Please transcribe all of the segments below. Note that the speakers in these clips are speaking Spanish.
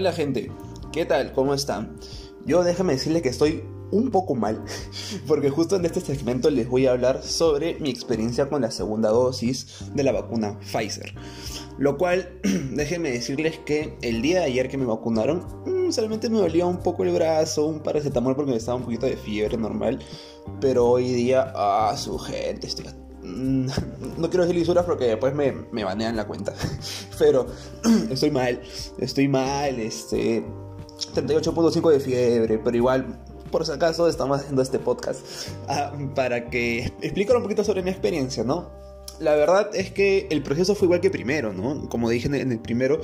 Hola gente, ¿qué tal? ¿Cómo están? Yo déjame decirles que estoy un poco mal, porque justo en este segmento les voy a hablar sobre mi experiencia con la segunda dosis de la vacuna Pfizer. Lo cual, déjenme decirles que el día de ayer que me vacunaron, mm, solamente me dolía un poco el brazo, un paracetamol porque me estaba un poquito de fiebre normal, pero hoy día, ah, su gente, estoy no quiero decir lisuras porque después me, me banean la cuenta. Pero estoy mal, estoy mal, este 38.5 de fiebre, pero igual por si acaso estamos haciendo este podcast ah, para que explicar un poquito sobre mi experiencia, ¿no? La verdad es que el proceso fue igual que primero, ¿no? Como dije en el primero,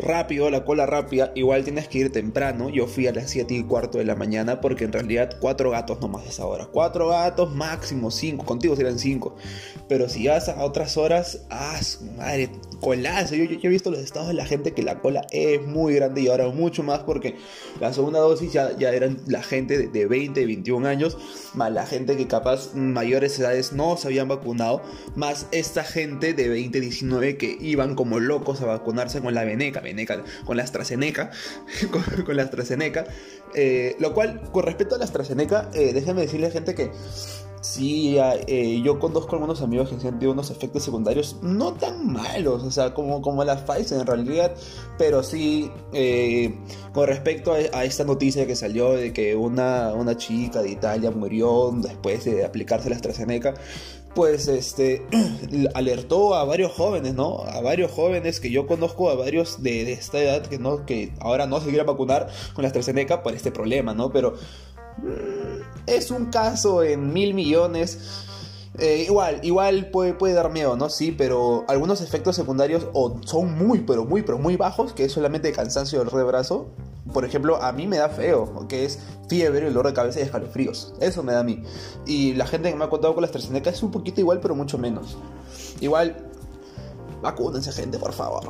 rápido, la cola rápida, igual tienes que ir temprano. Yo fui a las 7 y cuarto de la mañana porque en realidad cuatro gatos nomás es ahora. Cuatro gatos máximo, cinco. Contigo serán cinco. Pero si vas a otras horas, ah, madre, colazo. Yo, he visto los estados de la gente que la cola es muy grande y ahora mucho más porque la segunda dosis ya, ya eran la gente de, de 20, 21 años, más la gente que capaz mayores edades no se habían vacunado, más esta gente de 20, 19 que iban como locos a vacunarse con la veneca con la AstraZeneca, con, la AstraZeneca, eh, lo cual, con respecto a la AstraZeneca, eh, déjenme decirle gente que sí, eh, yo conozco algunos amigos que han sentido unos efectos secundarios no tan malos, o sea, como, como la Pfizer en realidad, pero sí, con respecto a, esta noticia que salió de que una, una chica de Italia murió después de aplicarse la AstraZeneca, pues este alertó a varios jóvenes, ¿no? A varios jóvenes que yo conozco, a varios de, esta edad que no, que ahora no se quieren vacunar con la AstraZeneca por este problema, ¿no? Pero es un caso en mil millones. Eh, igual, igual puede, puede dar miedo, ¿no? Sí, pero algunos efectos secundarios son muy, pero muy, pero muy bajos, que es solamente cansancio del de brazo, por ejemplo, a mí me da feo, que es fiebre, dolor de cabeza y escalofríos. Eso me da a mí. Y la gente que me ha contado con la AstraZeneca es un poquito igual, pero mucho menos. Igual, vacúnense gente, por favor.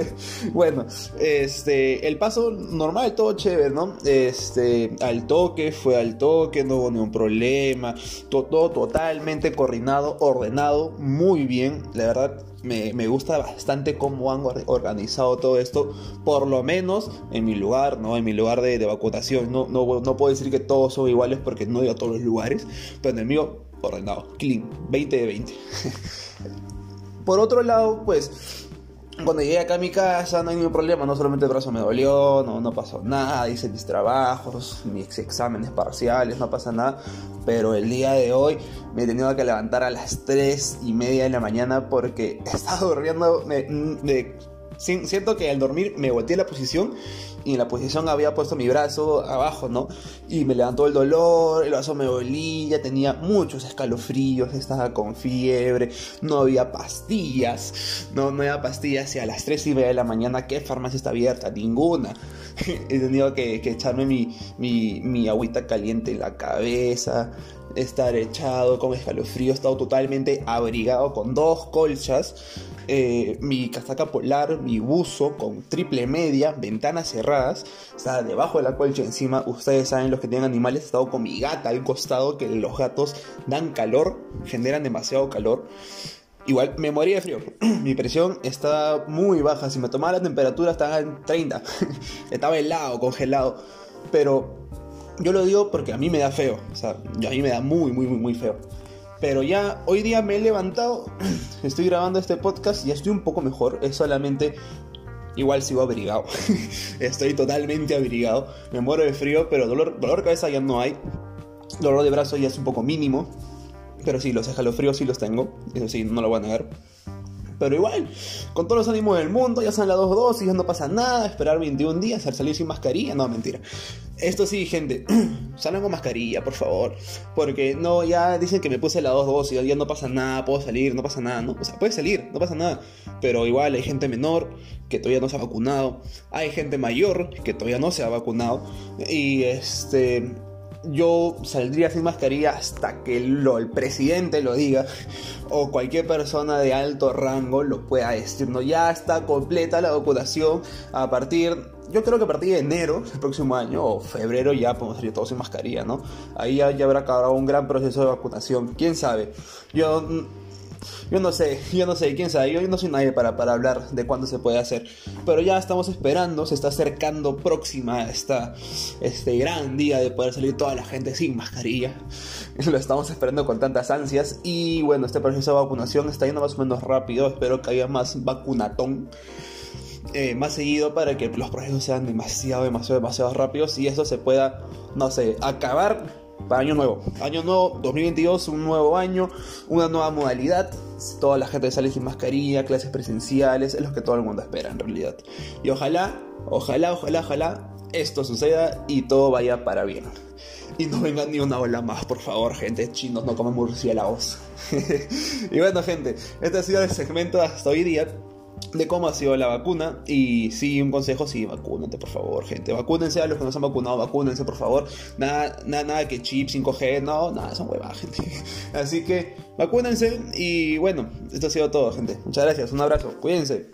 bueno, este, el paso normal, todo chévere, ¿no? Este, al toque, fue al toque, no hubo ningún problema, todo totalmente coordinado, ordenado, muy bien, la verdad me, gusta bastante cómo han organizado todo esto, por lo menos en mi lugar, ¿no? En mi lugar de, vacunación. No, no, no, puedo decir que todos son iguales porque no he ido a todos los lugares, pero en el mío, ordenado, clean, 20 de 20. por otro lado, pues cuando llegué acá a mi casa no hay ningún problema, no solamente el brazo me dolió, no, pasó nada, hice mis trabajos, mis exámenes parciales, no pasa nada, pero el día de hoy me he tenido que levantar a las 3 y media de la mañana porque estaba durmiendo, me, siento que al dormir me volteé la posición y en la posición había puesto mi brazo abajo, ¿no? Y me levantó el dolor, el brazo me dolía, tenía muchos escalofríos, estaba con fiebre, no había pastillas, no, no había pastillas y a las 3 y media de la mañana, ¿qué farmacia está abierta? Ninguna. He tenido que, echarme mi, mi, mi agüita caliente en la cabeza, estar echado con escalofrío, he estado totalmente abrigado con dos colchas eh, mi casaca polar, mi buzo con triple media, ventanas cerradas, está debajo de la colcha encima. Ustedes saben, los que tienen animales, he estado con mi gata al costado, que los gatos dan calor, generan demasiado calor. Igual me moría de frío. Mi presión está muy baja. Si me tomaba la temperatura estaba en 30. estaba helado, congelado. Pero yo lo digo porque a mí me da feo. O sea, a mí me da muy, muy, muy, muy feo. Pero ya hoy día me he levantado, estoy grabando este podcast y estoy un poco mejor. Es solamente igual sigo abrigado. Estoy totalmente abrigado. Me muero de frío, pero dolor, dolor de cabeza ya no hay. Dolor de brazo ya es un poco mínimo. Pero sí, los escalofríos sí los tengo. Eso sí, no lo voy a negar. Pero igual, con todos los ánimos del mundo, ya son las dos dosis, ya no pasa nada, esperar 21 días, al salir sin mascarilla, no, mentira. Esto sí, gente, salgan con mascarilla, por favor. Porque no, ya dicen que me puse las dos dosis, ya no pasa nada, puedo salir, no pasa nada, ¿no? O sea, puede salir, no pasa nada. Pero igual hay gente menor que todavía no se ha vacunado, hay gente mayor que todavía no se ha vacunado. Y este, yo saldría sin mascarilla hasta que el presidente lo diga o cualquier persona de alto rango lo pueda decir. No, ya está completa la vacunación a partir, yo creo que a partir de enero del próximo año o febrero ya podemos salir todos sin mascarilla, ¿no? Ahí ya, habrá acabado un gran proceso de vacunación, quién sabe. Yo yo no sé, yo no sé, quién sabe, yo, no soy nadie para, para hablar de cuándo se puede hacer. Pero ya estamos esperando, se está acercando próxima esta, este gran día de poder salir toda la gente sin mascarilla. Lo estamos esperando con tantas ansias. Y bueno, este proceso de vacunación está yendo más o menos rápido. Espero que haya más vacunatón. Eh, más seguido para que los procesos sean demasiado, demasiado, demasiado rápidos y eso se pueda, no sé, acabar para año nuevo. Año nuevo, 2022, un nuevo año, una nueva modalidad. Toda la gente sale sin mascarilla, clases presenciales, es lo que todo el mundo espera en realidad. Y ojalá, ojalá, ojalá, ojalá esto suceda y todo vaya para bien. Y no venga ni una ola más, por favor, gente. Chinos no comen murciélagos. y bueno, gente, este ha sido el segmento hasta hoy día de cómo ha sido la vacuna. Y sí, un consejo, sí, vacúnate, por favor, gente. Vacúnense a los que no se han vacunado, vacúnense, por favor. Nada, nada, nada que chip 5G, no, nada, son huevas, gente. Así que vacúnense y bueno, esto ha sido todo, gente. Muchas gracias, un abrazo, cuídense.